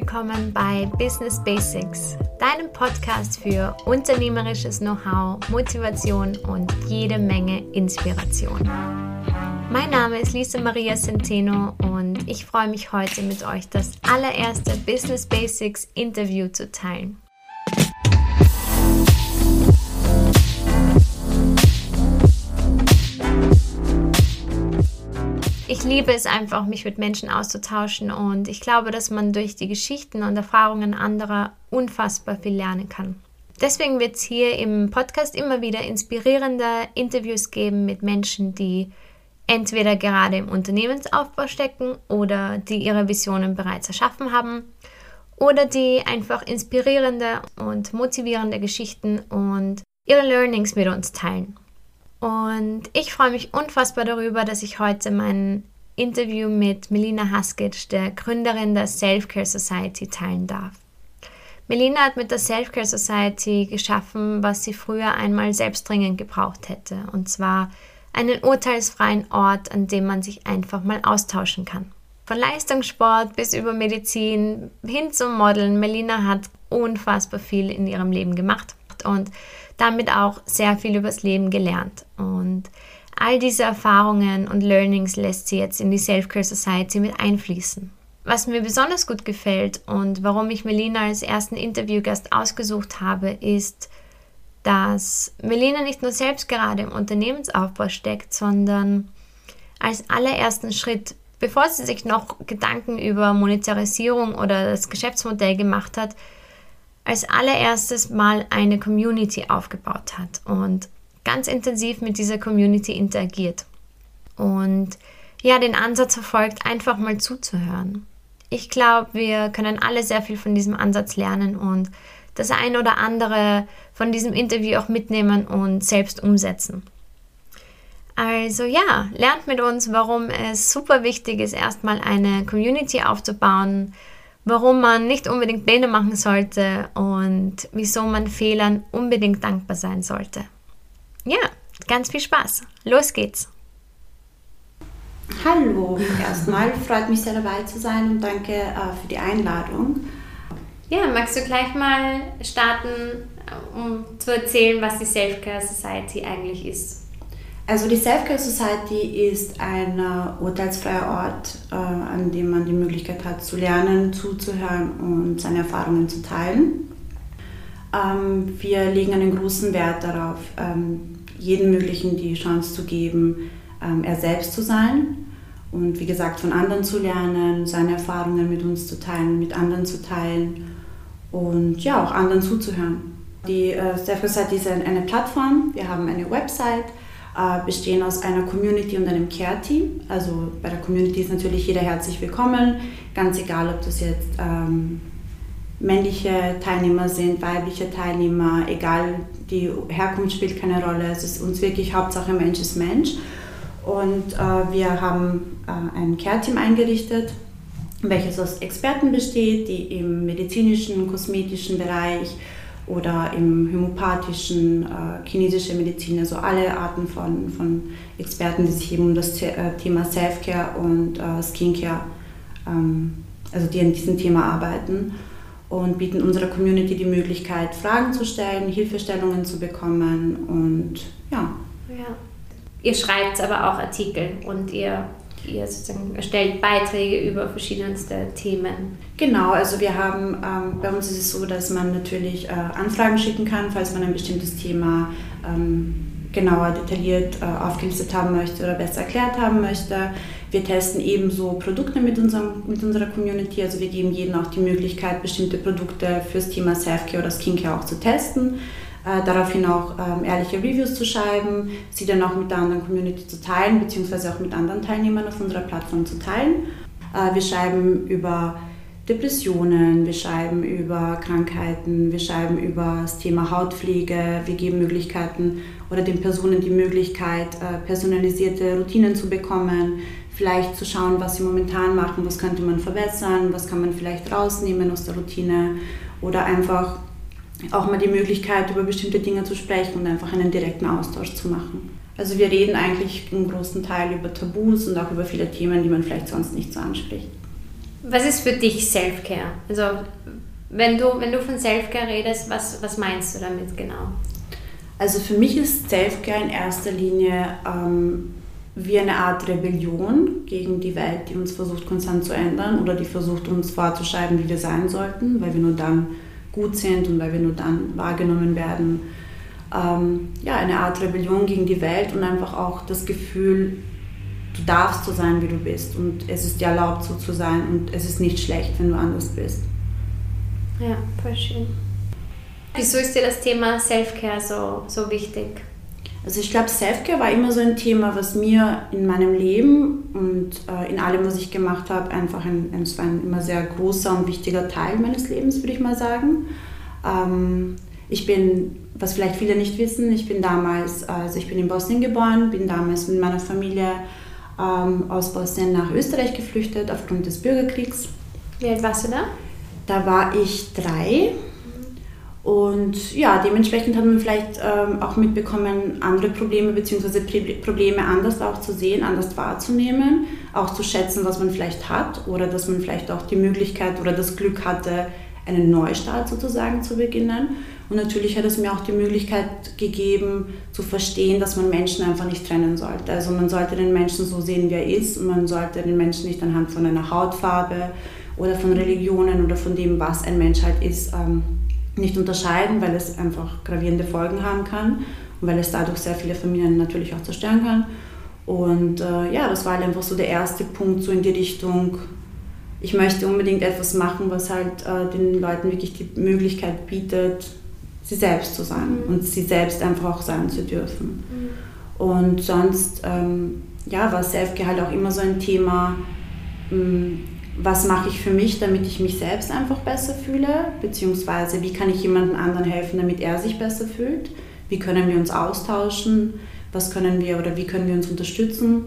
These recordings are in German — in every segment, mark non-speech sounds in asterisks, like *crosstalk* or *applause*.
willkommen bei Business Basics, deinem Podcast für unternehmerisches Know-how, Motivation und jede Menge Inspiration. Mein Name ist Lisa Maria Centeno und ich freue mich heute mit euch das allererste Business Basics Interview zu teilen. Liebe es einfach, mich mit Menschen auszutauschen und ich glaube, dass man durch die Geschichten und Erfahrungen anderer unfassbar viel lernen kann. Deswegen wird es hier im Podcast immer wieder inspirierende Interviews geben mit Menschen, die entweder gerade im Unternehmensaufbau stecken oder die ihre Visionen bereits erschaffen haben oder die einfach inspirierende und motivierende Geschichten und ihre Learnings mit uns teilen. Und ich freue mich unfassbar darüber, dass ich heute mein Interview mit Melina Haskic, der Gründerin der Self-Care Society, teilen darf. Melina hat mit der Self-Care Society geschaffen, was sie früher einmal selbst dringend gebraucht hätte, und zwar einen urteilsfreien Ort, an dem man sich einfach mal austauschen kann. Von Leistungssport bis über Medizin hin zum Modeln, Melina hat unfassbar viel in ihrem Leben gemacht und damit auch sehr viel übers Leben gelernt. Und all diese Erfahrungen und Learnings lässt sie jetzt in die Self-Care Society mit einfließen. Was mir besonders gut gefällt und warum ich Melina als ersten Interviewgast ausgesucht habe, ist, dass Melina nicht nur selbst gerade im Unternehmensaufbau steckt, sondern als allerersten Schritt, bevor sie sich noch Gedanken über Monetarisierung oder das Geschäftsmodell gemacht hat, als allererstes mal eine Community aufgebaut hat und ganz intensiv mit dieser Community interagiert. Und ja, den Ansatz verfolgt, einfach mal zuzuhören. Ich glaube, wir können alle sehr viel von diesem Ansatz lernen und das ein oder andere von diesem Interview auch mitnehmen und selbst umsetzen. Also ja, lernt mit uns, warum es super wichtig ist, erstmal eine Community aufzubauen, warum man nicht unbedingt Pläne machen sollte und wieso man Fehlern unbedingt dankbar sein sollte. Ja, ganz viel Spaß. Los geht's. Hallo, erstmal freut mich sehr dabei zu sein und danke äh, für die Einladung. Ja, magst du gleich mal starten, um zu erzählen, was die Self-Care Society eigentlich ist? Also die Self-Care Society ist ein uh, urteilsfreier Ort, uh, an dem man die Möglichkeit hat zu lernen, zuzuhören und seine Erfahrungen zu teilen. Um, wir legen einen großen Wert darauf, um, jedem Möglichen die Chance zu geben, er selbst zu sein und wie gesagt von anderen zu lernen, seine Erfahrungen mit uns zu teilen, mit anderen zu teilen und ja auch anderen zuzuhören. Die Self-Care Society ist eine Plattform, wir haben eine Website, äh, bestehen aus einer Community und einem Care-Team. Also bei der Community ist natürlich jeder herzlich willkommen, ganz egal, ob das jetzt ähm, männliche Teilnehmer sind, weibliche Teilnehmer, egal, die Herkunft spielt keine Rolle. Es ist uns wirklich Hauptsache Mensch ist Mensch. Und äh, wir haben äh, ein Care-Team eingerichtet, welches aus Experten besteht, die im medizinischen, kosmetischen Bereich oder im homöopathischen, äh, chinesische Medizin, also alle Arten von, von Experten, die sich eben um das äh, Thema Self-Care und äh, Skincare, ähm, also die an diesem Thema arbeiten und bieten unserer Community die Möglichkeit, Fragen zu stellen, Hilfestellungen zu bekommen und ja. ja. Ihr schreibt aber auch Artikel und ihr ihr sozusagen erstellt Beiträge über verschiedenste Themen. Genau, also wir haben, ähm, bei uns ist es so, dass man natürlich äh, Anfragen schicken kann, falls man ein bestimmtes Thema ähm, genauer detailliert äh, aufgelistet haben möchte oder besser erklärt haben möchte. Wir testen ebenso Produkte mit, unserem, mit unserer Community, also wir geben jedem auch die Möglichkeit, bestimmte Produkte fürs Thema Selfcare oder Skincare auch zu testen äh, daraufhin auch ähm, ehrliche Reviews zu schreiben, sie dann auch mit der anderen Community zu teilen, beziehungsweise auch mit anderen Teilnehmern auf unserer Plattform zu teilen. Äh, wir schreiben über Depressionen, wir schreiben über Krankheiten, wir schreiben über das Thema Hautpflege, wir geben Möglichkeiten oder den Personen die Möglichkeit, äh, personalisierte Routinen zu bekommen, vielleicht zu schauen, was sie momentan machen, was könnte man verbessern, was kann man vielleicht rausnehmen aus der Routine oder einfach auch mal die Möglichkeit, über bestimmte Dinge zu sprechen und einfach einen direkten Austausch zu machen. Also wir reden eigentlich im großen Teil über Tabus und auch über viele Themen, die man vielleicht sonst nicht so anspricht. Was ist für dich Self-Care? Also wenn du, wenn du von Self-Care redest, was, was meinst du damit genau? Also für mich ist Self-Care in erster Linie ähm, wie eine Art Rebellion gegen die Welt, die uns versucht konstant zu ändern oder die versucht uns vorzuschreiben, wie wir sein sollten, weil wir nur dann gut sind und weil wir nur dann wahrgenommen werden. Ähm, ja, eine Art Rebellion gegen die Welt und einfach auch das Gefühl, du darfst so sein, wie du bist und es ist dir erlaubt, so zu sein und es ist nicht schlecht, wenn du anders bist. Ja, voll schön. Wieso ist dir das Thema Self-Care so, so wichtig? Also ich glaube, Self-Care war immer so ein Thema, was mir in meinem Leben und äh, in allem, was ich gemacht habe, einfach ein, ein, ein immer sehr großer und wichtiger Teil meines Lebens, würde ich mal sagen. Ähm, ich bin, was vielleicht viele nicht wissen, ich bin damals, also ich bin in Bosnien geboren, bin damals mit meiner Familie ähm, aus Bosnien nach Österreich geflüchtet aufgrund des Bürgerkriegs. Wie alt warst du da? Da war ich drei. Und ja, dementsprechend hat man vielleicht ähm, auch mitbekommen, andere Probleme bzw. Probleme anders auch zu sehen, anders wahrzunehmen, auch zu schätzen, was man vielleicht hat oder dass man vielleicht auch die Möglichkeit oder das Glück hatte, einen Neustart sozusagen zu beginnen. Und natürlich hat es mir auch die Möglichkeit gegeben, zu verstehen, dass man Menschen einfach nicht trennen sollte. Also man sollte den Menschen so sehen, wie er ist und man sollte den Menschen nicht anhand von einer Hautfarbe oder von Religionen oder von dem, was ein Mensch halt ist, ähm, nicht unterscheiden, weil es einfach gravierende Folgen haben kann und weil es dadurch sehr viele Familien natürlich auch zerstören kann. Und äh, ja, das war halt einfach so der erste Punkt so in die Richtung, ich möchte unbedingt etwas machen, was halt äh, den Leuten wirklich die Möglichkeit bietet, sie selbst zu sein mhm. und sie selbst einfach auch sein zu dürfen. Mhm. Und sonst ähm, ja, war Selfcare halt auch immer so ein Thema, mh, hm, was mache ich für mich, damit ich mich selbst einfach besser fühle, beziehungsweise wie kann ich jemandem anderen helfen, damit er sich besser fühlt, wie können wir uns austauschen, was können wir oder wie können wir uns unterstützen.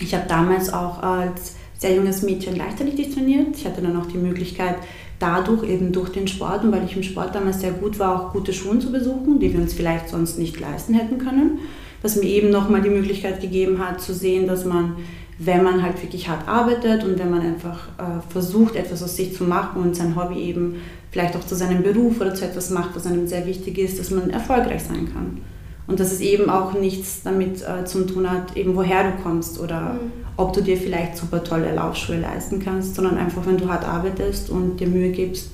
Ich habe damals auch als sehr junges Mädchen Leichtathletik trainiert. Ich hatte dann auch die Möglichkeit, dadurch eben durch den Sport und weil ich im Sport damals sehr gut war, auch gute Schulen zu besuchen, die wir uns vielleicht sonst nicht leisten hätten können. Was mir eben nochmal die Möglichkeit gegeben hat, zu sehen, dass man, wenn man halt wirklich hart arbeitet und wenn man einfach äh, versucht, etwas aus sich zu machen und sein Hobby eben vielleicht auch zu seinem Beruf oder zu etwas macht, was einem sehr wichtig ist, dass man erfolgreich sein kann. Und dass es eben auch nichts damit äh, zu tun hat, eben woher du kommst oder mhm. ob du dir vielleicht super tolle Laufschuhe leisten kannst, sondern einfach, wenn du hart arbeitest und dir Mühe gibst,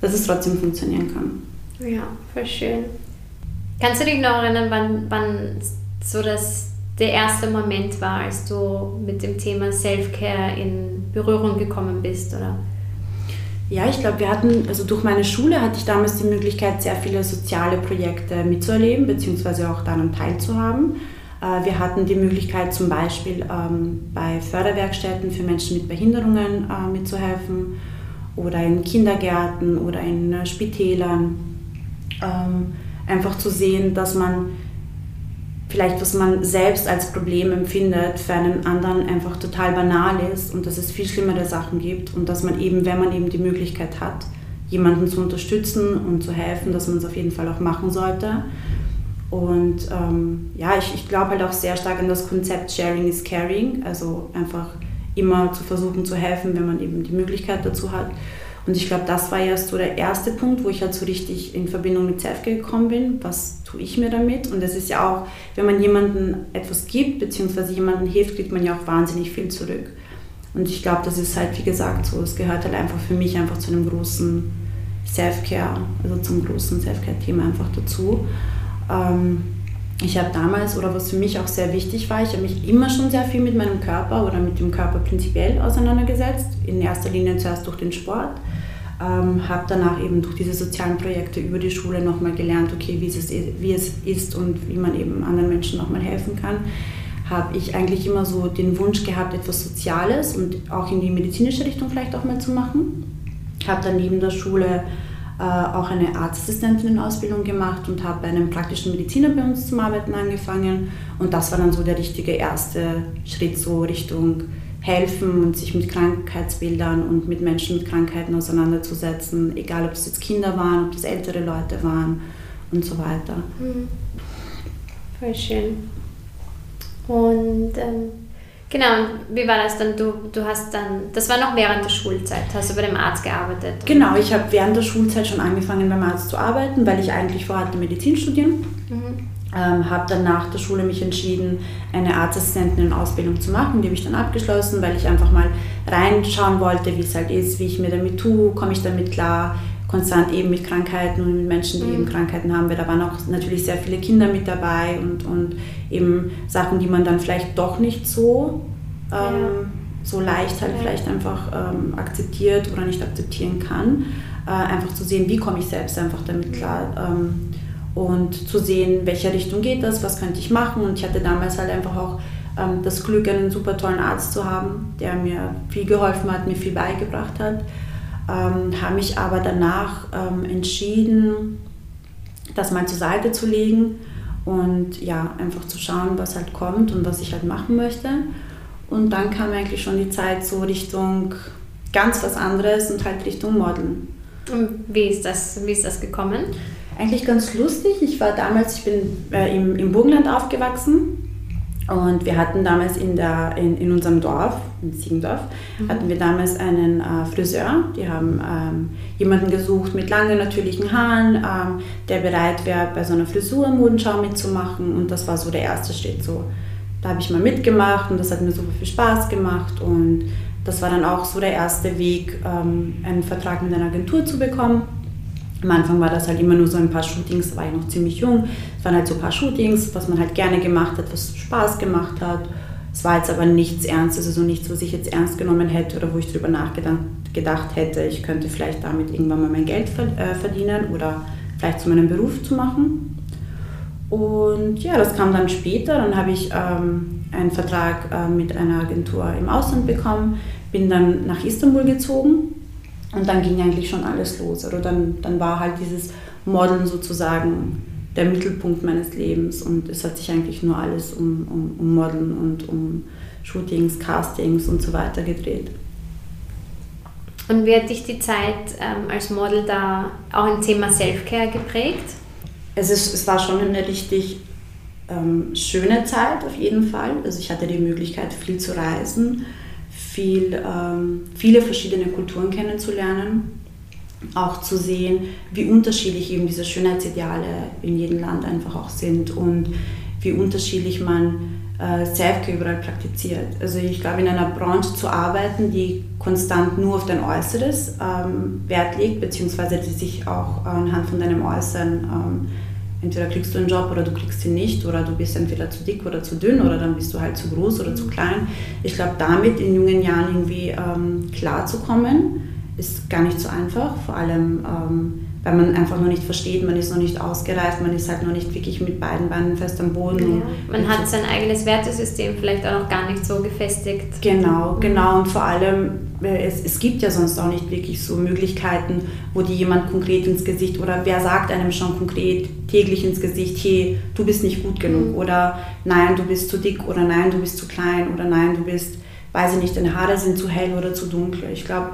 dass es trotzdem funktionieren kann. Ja, voll schön. Kannst du dich noch erinnern, wann, wann so das der erste Moment war, als du mit dem Thema Self-Care in Berührung gekommen bist, oder? Ja, ich glaube, wir hatten, also durch meine Schule hatte ich damals die Möglichkeit, sehr viele soziale Projekte mitzuerleben, beziehungsweise auch daran teilzuhaben. Äh, wir hatten die Möglichkeit zum Beispiel ähm, bei Förderwerkstätten für Menschen mit Behinderungen äh, mitzuhelfen oder in Kindergärten oder in äh, Spitälern. Ähm, einfach zu sehen, dass man vielleicht, was man selbst als Problem empfindet, für einen anderen einfach total banal ist und dass es viel schlimmere Sachen gibt und dass man eben, wenn man eben die Möglichkeit hat, jemanden zu unterstützen und zu helfen, dass man es auf jeden Fall auch machen sollte. Und ähm, ja, ich, ich glaube halt auch sehr stark an das Konzept Sharing is Caring, also einfach immer zu versuchen zu helfen, wenn man eben die Möglichkeit dazu hat. Und ich glaube, das war erst so der erste Punkt, wo ich halt so richtig in Verbindung mit Selfcare gekommen bin. Was tue ich mir damit? Und es ist ja auch, wenn man jemandem etwas gibt, beziehungsweise jemandem hilft, kriegt man ja auch wahnsinnig viel zurück. Und ich glaube, das ist halt, wie gesagt, so, es gehört halt einfach für mich einfach zu einem großen Selfcare, also zum großen Selfcare-Thema einfach dazu. Ähm, ich habe damals, oder was für mich auch sehr wichtig war, ich habe mich immer schon sehr viel mit meinem Körper oder mit dem Körper prinzipiell auseinandergesetzt. In erster Linie zuerst durch den Sport. Ähm, habe danach eben durch diese sozialen Projekte über die Schule nochmal gelernt, okay, wie es, wie es ist und wie man eben anderen Menschen nochmal helfen kann. Habe ich eigentlich immer so den Wunsch gehabt, etwas Soziales und auch in die medizinische Richtung vielleicht auch mal zu machen. Habe dann neben der Schule äh, auch eine Arztassistentin-Ausbildung gemacht und habe bei einem praktischen Mediziner bei uns zum Arbeiten angefangen. Und das war dann so der richtige erste Schritt so Richtung helfen und sich mit Krankheitsbildern und mit Menschen mit Krankheiten auseinanderzusetzen, egal ob es jetzt Kinder waren, ob es ältere Leute waren und so weiter. Mhm. Voll schön. Und ähm, Genau, wie war das dann? Du, du hast dann, das war noch während der Schulzeit, hast du bei dem Arzt gearbeitet? Genau, ich habe während der Schulzeit schon angefangen beim Arzt zu arbeiten, weil ich eigentlich vorhatte, Medizin studieren. Mhm. Ähm, habe dann nach der Schule mich entschieden, eine Arztassistentin-Ausbildung zu machen. Die habe ich dann abgeschlossen, weil ich einfach mal reinschauen wollte, wie es halt ist, wie ich mir damit tue, komme ich damit klar, konstant eben mit Krankheiten und mit Menschen, die mhm. eben Krankheiten haben. Da waren auch natürlich sehr viele Kinder mit dabei und, und eben Sachen, die man dann vielleicht doch nicht so, ähm, ja. so leicht halt ja. vielleicht einfach ähm, akzeptiert oder nicht akzeptieren kann. Äh, einfach zu sehen, wie komme ich selbst einfach damit klar. Ähm, und zu sehen, welche Richtung geht das, was könnte ich machen. Und ich hatte damals halt einfach auch ähm, das Glück, einen super tollen Arzt zu haben, der mir viel geholfen hat, mir viel beigebracht hat. Ähm, habe mich aber danach ähm, entschieden, das mal zur Seite zu legen und ja, einfach zu schauen, was halt kommt und was ich halt machen möchte. Und dann kam eigentlich schon die Zeit so Richtung ganz was anderes und halt Richtung Modeln. Und wie ist das, wie ist das gekommen? Eigentlich ganz lustig. Ich war damals, ich bin äh, im, im Burgenland aufgewachsen und wir hatten damals in, der, in, in unserem Dorf, in Siegendorf, mhm. hatten wir damals einen äh, Friseur. Die haben ähm, jemanden gesucht mit langen, natürlichen Haaren, ähm, der bereit wäre, bei so einer Frisur Modenschau mitzumachen. Und das war so der erste Schritt. So. Da habe ich mal mitgemacht und das hat mir super viel Spaß gemacht. Und das war dann auch so der erste Weg, ähm, einen Vertrag mit einer Agentur zu bekommen. Am Anfang war das halt immer nur so ein paar Shootings, da war ich noch ziemlich jung. Es waren halt so ein paar Shootings, was man halt gerne gemacht hat, was Spaß gemacht hat. Es war jetzt aber nichts Ernstes, also nichts, was ich jetzt ernst genommen hätte oder wo ich darüber nachgedacht hätte, ich könnte vielleicht damit irgendwann mal mein Geld äh, verdienen oder vielleicht zu meinem Beruf zu machen. Und ja, das kam dann später. Dann habe ich ähm, einen Vertrag äh, mit einer Agentur im Ausland bekommen, bin dann nach Istanbul gezogen und dann ging eigentlich schon alles los. Oder dann, dann war halt dieses Modeln sozusagen der Mittelpunkt meines Lebens und es hat sich eigentlich nur alles um, um, um Modeln und um Shootings, Castings und so weiter gedreht. Und wie hat dich die Zeit ähm, als Model da auch im Thema Selfcare geprägt? Es, ist, es war schon eine richtig ähm, schöne Zeit auf jeden Fall. Also ich hatte die Möglichkeit, viel zu reisen viel, ähm, viele verschiedene Kulturen kennenzulernen, auch zu sehen, wie unterschiedlich eben diese Schönheitsideale in jedem Land einfach auch sind und wie unterschiedlich man äh, Selfcare überall praktiziert. Also ich glaube, in einer Branche zu arbeiten, die konstant nur auf dein Äußeres ähm, Wert legt, beziehungsweise die sich auch anhand von deinem Äußeren ähm, entweder kriegst du einen Job oder du kriegst ihn nicht oder du bist entweder zu dick oder zu dünn oder dann bist du halt zu groß oder zu klein. Ich glaube, damit in jungen Jahren irgendwie ähm, klarzukommen, ist gar nicht so einfach, vor allem ähm, weil man einfach noch nicht versteht, man ist noch nicht ausgereift, man ist halt noch nicht wirklich mit beiden Beinen fest am Boden. Ja, man hat sein eigenes Wertesystem vielleicht auch noch gar nicht so gefestigt. Genau, genau und vor allem, äh, es, es gibt ja sonst auch nicht wirklich so Möglichkeiten, wo die jemand konkret ins Gesicht oder wer sagt einem schon konkret täglich ins Gesicht, hey, du bist nicht gut genug mhm. oder nein, du bist zu dick oder nein, du bist zu klein oder nein, du bist weiß ich nicht, deine Haare sind zu hell oder zu dunkel. Ich glaube,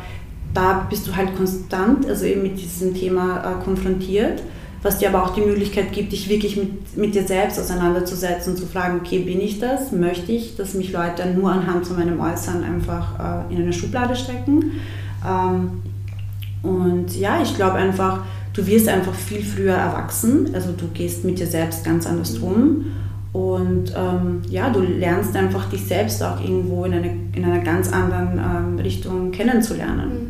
da bist du halt konstant, also eben mit diesem Thema äh, konfrontiert, was dir aber auch die Möglichkeit gibt, dich wirklich mit, mit dir selbst auseinanderzusetzen und zu fragen, okay, bin ich das? Möchte ich, dass mich Leute nur anhand von meinem Äußeren einfach äh, in eine Schublade stecken? Ähm, und ja, ich glaube einfach, du wirst einfach viel früher erwachsen, also du gehst mit dir selbst ganz anders um. Und ähm, ja, du lernst einfach dich selbst auch irgendwo in, eine, in einer ganz anderen ähm, Richtung kennenzulernen.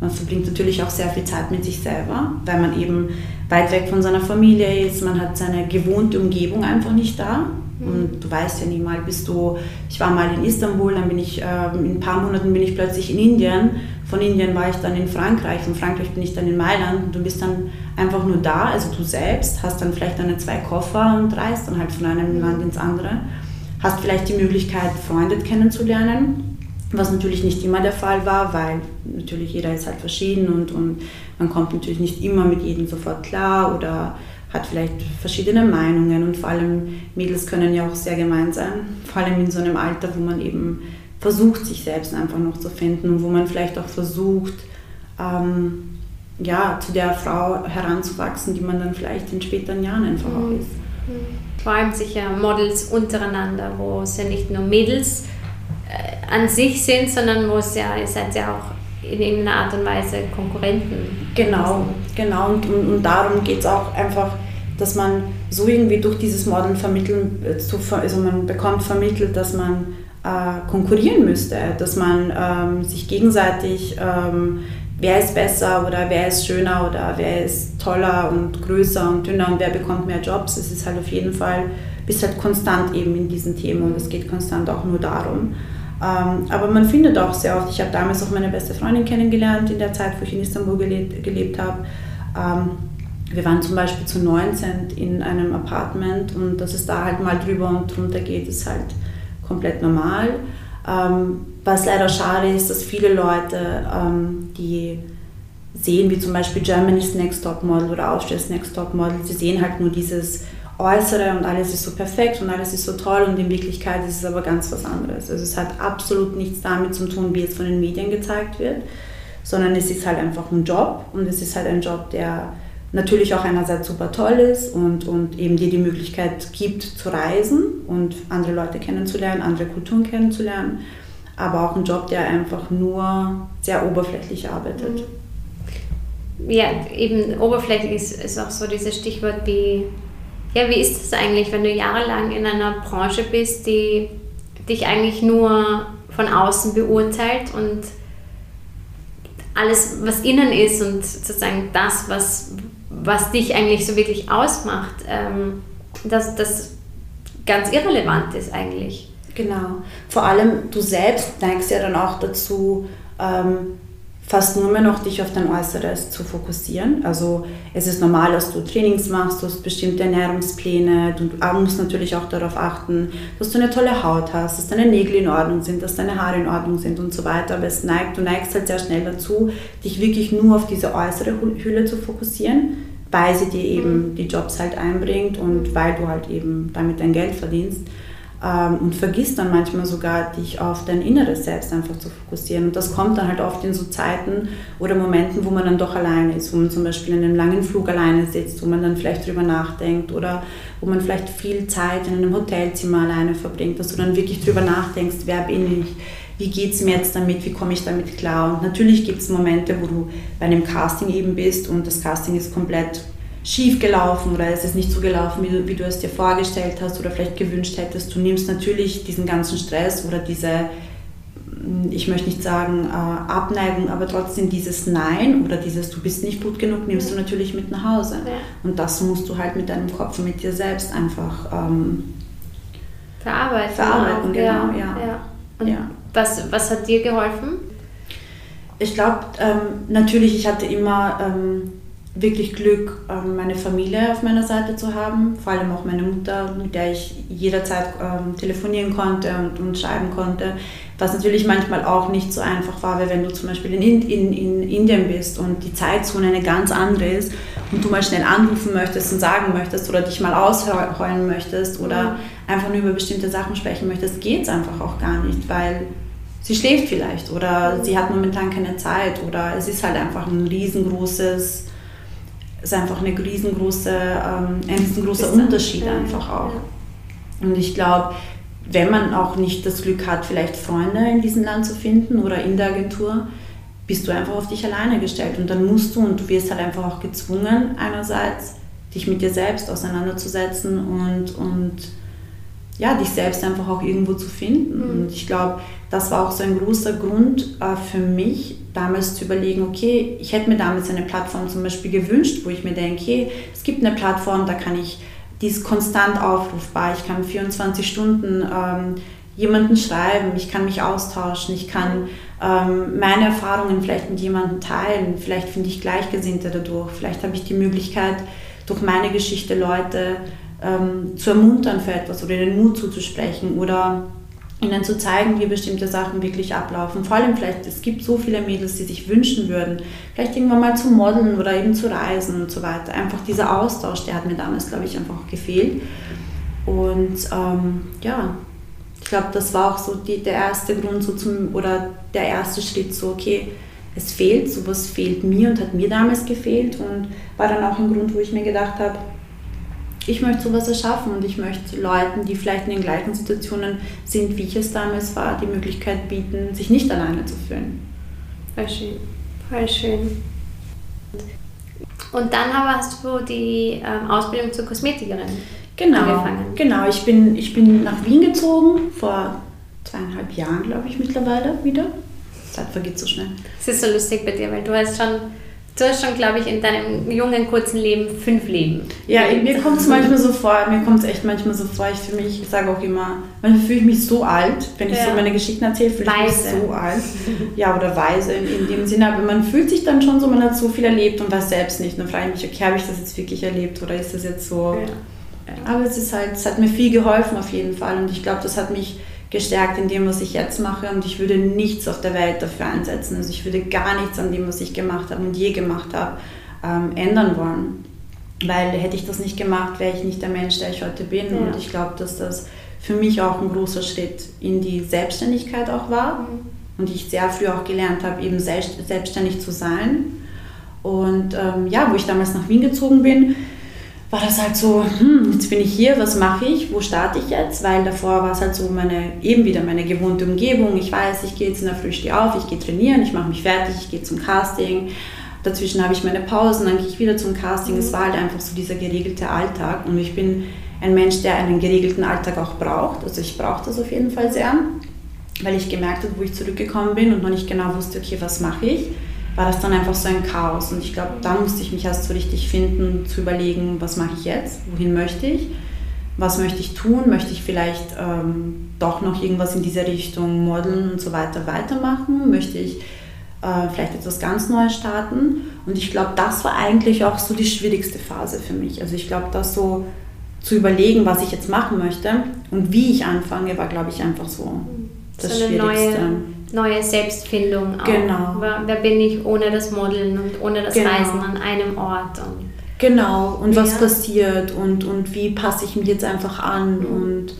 Man verbringt natürlich auch sehr viel Zeit mit sich selber, weil man eben weit weg von seiner Familie ist. Man hat seine gewohnte Umgebung einfach nicht da. Mhm. Und du weißt ja nie mal, bist du, ich war mal in Istanbul, dann bin ich, äh, in ein paar Monaten bin ich plötzlich in Indien. Von Indien war ich dann in Frankreich, von Frankreich bin ich dann in Mailand. Du bist dann einfach nur da, also du selbst, hast dann vielleicht deine zwei Koffer und reist dann halt von einem mhm. Land ins andere. Hast vielleicht die Möglichkeit, Freunde kennenzulernen was natürlich nicht immer der Fall war, weil natürlich jeder ist halt verschieden und, und man kommt natürlich nicht immer mit jedem sofort klar oder hat vielleicht verschiedene Meinungen und vor allem Mädels können ja auch sehr gemein sein, vor allem in so einem Alter, wo man eben versucht, sich selbst einfach noch zu finden und wo man vielleicht auch versucht, ähm, ja, zu der Frau heranzuwachsen, die man dann vielleicht in späteren Jahren einfach auch mhm. ist. Vor allem sicher Models untereinander, wo es ja nicht nur Mädels an sich sind, sondern wo es ja, ihr seid ja auch in irgendeiner Art und Weise Konkurrenten. Genau, genau. Und, und, und darum geht es auch einfach, dass man so irgendwie durch dieses Modeln vermitteln, äh, also man bekommt vermittelt, dass man äh, konkurrieren müsste, dass man ähm, sich gegenseitig, ähm, wer ist besser oder wer ist schöner oder wer ist toller und größer und dünner und wer bekommt mehr Jobs. Es ist halt auf jeden Fall, bist halt konstant eben in diesen Themen und es geht konstant auch nur darum. Ähm, aber man findet auch sehr oft, ich habe damals auch meine beste Freundin kennengelernt in der Zeit, wo ich in Istanbul gelebt, gelebt habe. Ähm, wir waren zum Beispiel zu 19 in einem Apartment und dass es da halt mal drüber und drunter geht, ist halt komplett normal. Ähm, was leider schade ist, dass viele Leute, die sehen, wie zum Beispiel Germany's Next Top Model oder Austria's Next Top Model, sie sehen halt nur dieses Äußere und alles ist so perfekt und alles ist so toll und in Wirklichkeit ist es aber ganz was anderes. Also es hat absolut nichts damit zu tun, wie es von den Medien gezeigt wird, sondern es ist halt einfach ein Job und es ist halt ein Job, der natürlich auch einerseits super toll ist und, und eben dir die Möglichkeit gibt zu reisen und andere Leute kennenzulernen, andere Kulturen kennenzulernen, aber auch ein Job, der einfach nur sehr oberflächlich arbeitet. Ja, eben oberflächlich ist, ist auch so dieses Stichwort wie, ja, wie ist das eigentlich, wenn du jahrelang in einer Branche bist, die dich eigentlich nur von außen beurteilt und alles, was innen ist und sozusagen das, was, was dich eigentlich so wirklich ausmacht, ähm, dass das ganz irrelevant ist eigentlich. Genau. Vor allem du selbst neigst ja dann auch dazu, ähm, fast nur mehr noch dich auf dein Äußeres zu fokussieren. Also es ist normal, dass du Trainings machst, du hast bestimmte Ernährungspläne, du musst natürlich auch darauf achten, dass du eine tolle Haut hast, dass deine Nägel in Ordnung sind, dass deine Haare in Ordnung sind und so weiter. Aber es neigt, du neigst halt sehr schnell dazu, dich wirklich nur auf diese äußere Hülle zu fokussieren, weil sie dir eben die Jobs halt einbringt und weil du halt eben damit dein Geld verdienst ähm, und vergisst dann manchmal sogar, dich auf dein inneres Selbst einfach zu fokussieren. Und das kommt dann halt oft in so Zeiten oder Momenten, wo man dann doch alleine ist, wo man zum Beispiel in einem langen Flug alleine sitzt, wo man dann vielleicht drüber nachdenkt oder wo man vielleicht viel Zeit in einem Hotelzimmer alleine verbringt, dass du dann wirklich drüber nachdenkst, wer bin ich, wie geht es mir jetzt damit, wie komme ich damit klar. Und natürlich gibt es Momente, wo du bei einem Casting eben bist und das Casting ist komplett schief gelaufen oder ist es nicht so gelaufen, wie du, wie du es dir vorgestellt hast oder vielleicht gewünscht hättest. Du nimmst natürlich diesen ganzen Stress oder diese, ich möchte nicht sagen äh, Abneigung, aber trotzdem dieses Nein oder dieses Du bist nicht gut genug, nimmst du natürlich mit nach Hause. Ja. Und das musst du halt mit deinem Kopf und mit dir selbst einfach ähm, verarbeiten. Verarbeiten, genau, ja. ja. ja. Und ja. Was, was hat dir geholfen? Ich glaube, ähm, natürlich, ich hatte immer ähm, wirklich Glück, ähm, meine Familie auf meiner Seite zu haben, vor allem auch meine Mutter, mit der ich jederzeit ähm, telefonieren konnte und, schreiben konnte, was natürlich manchmal auch nicht so einfach war, weil wenn du zum Beispiel in, in, in Indien bist und die Zeitzone eine ganz andere ist und du mal schnell anrufen möchtest und sagen möchtest oder dich mal ausheulen möchtest oder einfach nur über bestimmte Sachen sprechen möchtest, geht es einfach auch gar nicht, weil sie schläft vielleicht oder sie hat momentan keine Zeit oder es ist halt einfach ein riesengroßes ist einfach eine riesengroße, ähm, ein riesengroßer Unterschied einfach auch. Und ich glaube, wenn man auch nicht das Glück hat, vielleicht Freunde in diesem Land zu finden oder in der Agentur, bist du einfach auf dich alleine gestellt. Und dann musst du, und du wirst halt einfach auch gezwungen, einerseits dich mit dir selbst auseinanderzusetzen und, und ja, dich selbst einfach auch irgendwo zu finden. Mhm. Und ich glaube, das war auch so ein großer Grund äh, für mich, damals zu überlegen, okay, ich hätte mir damals eine Plattform zum Beispiel gewünscht, wo ich mir denke, okay, es gibt eine Plattform, da kann ich, die ist konstant aufrufbar, ich kann 24 Stunden ähm, jemanden schreiben, ich kann mich austauschen, ich kann ähm, meine Erfahrungen vielleicht mit jemandem teilen, vielleicht finde ich Gleichgesinnte dadurch, vielleicht habe ich die Möglichkeit, durch meine Geschichte Leute ähm, zu ermuntern für etwas oder ihnen Mut zuzusprechen oder ihnen zu zeigen, wie bestimmte Sachen wirklich ablaufen. Vor allem vielleicht, es gibt so viele Mädels, die sich wünschen würden, vielleicht irgendwann mal zu modeln oder eben zu reisen und so weiter. Einfach dieser Austausch, der hat mir damals, glaube ich, einfach gefehlt. Und ähm, ja, ich glaube, das war auch so die, der erste Grund so zum, oder der erste Schritt so, okay, es fehlt, sowas fehlt mir und hat mir damals gefehlt und war dann auch ein Grund, wo ich mir gedacht habe, ich möchte sowas erschaffen und ich möchte Leuten, die vielleicht in den gleichen Situationen sind, wie ich es damals war, die Möglichkeit bieten, sich nicht alleine zu fühlen. Voll schön, voll schön. Und dann aber hast du die ähm, Ausbildung zur Kosmetikerin genau, angefangen. Genau, ich bin, ich bin nach Wien gezogen, vor zweieinhalb Jahren, glaube ich, mittlerweile wieder. Zeit vergeht so schnell. Es ist so lustig bei dir, weil du hast schon Du hast schon, glaube ich, in deinem jungen, kurzen Leben fünf Leben. Ja, mir kommt es manchmal so vor, mir kommt es echt manchmal so vor, ich für mich, ich sage auch immer, manchmal fühle ich mich so alt, wenn ich ja. so meine Geschichten erzähle, fühle ich mich so alt. *laughs* Ja, oder weise in, in, dem Sinne, aber man fühlt sich dann schon so, man hat so viel erlebt und weiß selbst nicht. dann frage ich mich, okay, habe ich das jetzt wirklich erlebt oder ist das jetzt so... Ja. Aber es ist halt, es hat mir viel geholfen auf jeden Fall und ich glaube, das hat mich gestärkt in dem, was ich jetzt mache und ich würde nichts auf der Welt dafür einsetzen. Also ich würde gar nichts an dem, was ich gemacht habe und je gemacht habe, ähm, ändern wollen. Weil hätte ich das nicht gemacht, wäre ich nicht der Mensch, der ich heute bin. Ja. Und ich glaube, dass das für mich auch ein großer Schritt in die Selbstständigkeit auch war. Mhm. Und ich sehr früh auch gelernt habe, eben selbstständig zu sein. Und ähm, ja, wo ich damals nach Wien gezogen bin, war das halt so, hm, jetzt bin ich hier, was mache ich, wo starte ich jetzt? Weil davor war es halt so meine, eben wieder meine gewohnte Umgebung. Ich weiß, ich gehe jetzt in der Früh, stehe auf, ich gehe trainieren, ich mache mich fertig, ich gehe zum Casting. Dazwischen habe ich meine Pausen, dann gehe ich wieder zum Casting. Es war halt einfach so dieser geregelte Alltag. Und ich bin ein Mensch, der einen geregelten Alltag auch braucht. Also ich brauche das auf jeden Fall sehr, weil ich gemerkt habe, wo ich zurückgekommen bin und noch nicht genau wusste, okay, was mache ich war das dann einfach so ein Chaos. Und ich glaube, da musste ich mich erst so richtig finden, zu überlegen, was mache ich jetzt, wohin möchte ich, was möchte ich tun, möchte ich vielleicht ähm, doch noch irgendwas in dieser Richtung modeln und so weiter weitermachen, möchte ich äh, vielleicht etwas ganz Neues starten. Und ich glaube, das war eigentlich auch so die schwierigste Phase für mich. Also ich glaube, das so zu überlegen, was ich jetzt machen möchte und wie ich anfange, war, glaube ich, einfach so das so Schwierigste. Neue neue Selbstfindung auch. Genau. Wer, wer, bin ich ohne das Modeln und ohne das genau. Reisen an einem Ort? Und genau, und ja. was passiert und, und wie passe ich mich jetzt einfach an mhm. und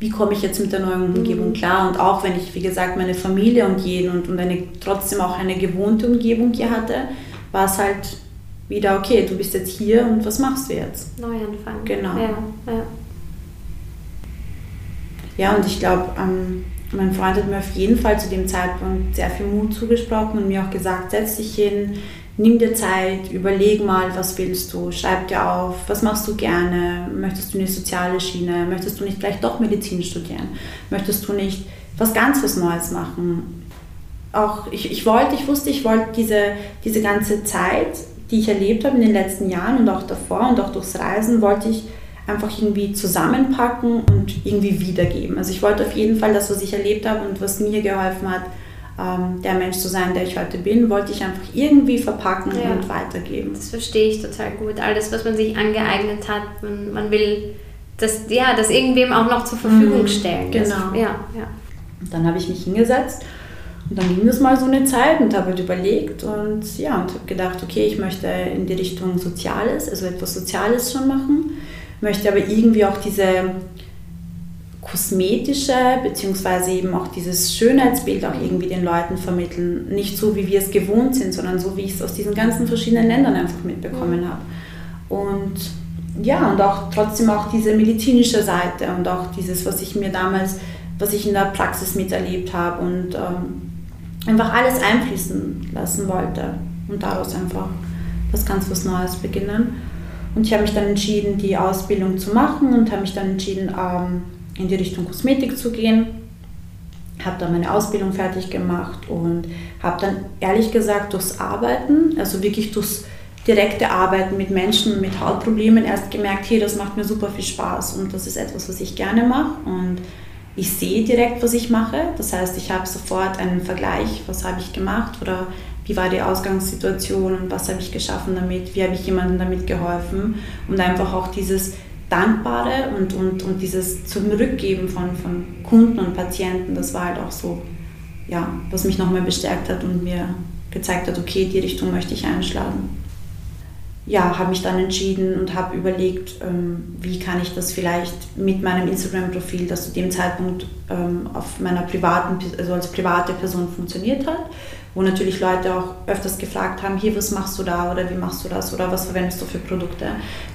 wie komme ich jetzt mit der neuen Umgebung mhm. klar? Und auch wenn ich, wie gesagt, meine Familie und jeden und, und eine, trotzdem auch eine gewohnte Umgebung hier hatte, war es halt wieder, okay, du bist jetzt hier und was machst du jetzt? Neuanfang. Genau. Ja, ja. ja und ich glaube, ähm, mein Freund hat mir auf jeden Fall zu dem Zeitpunkt sehr viel Mut zugesprochen und mir auch gesagt, setz dich hin, nimm dir Zeit, überleg mal, was willst du, schreib dir auf, was machst du gerne, möchtest du eine soziale Schiene, möchtest du nicht vielleicht doch Medizin studieren, möchtest du nicht was ganz was Neues machen. Auch ich, ich wollte, ich wusste, ich wollte diese, diese ganze Zeit, die ich erlebt habe in den letzten Jahren und auch davor und auch durchs Reisen, wollte ich einfach irgendwie zusammenpacken und irgendwie wiedergeben. Also ich wollte auf jeden Fall das, was ich erlebt habe und was mir geholfen hat, ähm, der Mensch zu sein, der ich heute bin, wollte ich einfach irgendwie verpacken ja. und weitergeben. Das verstehe ich total gut. Alles, was man sich angeeignet hat, man, man will das, ja, das irgendwem auch noch zur Verfügung mhm, stellen. Genau. Das, ja, ja. Und dann habe ich mich hingesetzt und dann ging es mal so eine Zeit und habe halt überlegt und ja, und habe gedacht, okay, ich möchte in die Richtung Soziales, also etwas Soziales schon machen möchte aber irgendwie auch diese kosmetische, beziehungsweise eben auch dieses Schönheitsbild auch irgendwie den Leuten vermitteln. Nicht so, wie wir es gewohnt sind, sondern so, wie ich es aus diesen ganzen verschiedenen Ländern einfach mitbekommen mhm. habe. Und ja, und auch trotzdem auch diese medizinische Seite und auch dieses, was ich mir damals, was ich in der Praxis miterlebt habe und ähm, einfach alles einfließen lassen wollte und daraus einfach was ganz was Neues beginnen. Und ich habe mich dann entschieden, die Ausbildung zu machen und habe mich dann entschieden, ähm, in die Richtung Kosmetik zu gehen. Habe dann meine Ausbildung fertig gemacht und habe dann ehrlich gesagt durchs Arbeiten, also wirklich durchs direkte Arbeiten mit Menschen mit Hautproblemen erst gemerkt, hey, das macht mir super viel Spaß und das ist etwas, was ich gerne mache und ich sehe direkt, was ich mache. Das heißt, ich habe sofort einen Vergleich, was habe ich gemacht oder wie war die Ausgangssituation und was habe ich geschaffen damit, wie habe ich jemandem damit geholfen und einfach auch dieses Dankbare und, und, und dieses Zurückgeben von, von Kunden und Patienten, das war halt auch so, ja, was mich nochmal bestärkt hat und mir gezeigt hat, okay, die Richtung möchte ich einschlagen. Ja, habe mich dann entschieden und habe überlegt, ähm, wie kann ich das vielleicht mit meinem Instagram-Profil, das zu dem Zeitpunkt ähm, auf meiner privaten, also als private Person funktioniert hat, wo natürlich Leute auch öfters gefragt haben, hier, was machst du da oder wie machst du das oder was verwendest du für Produkte,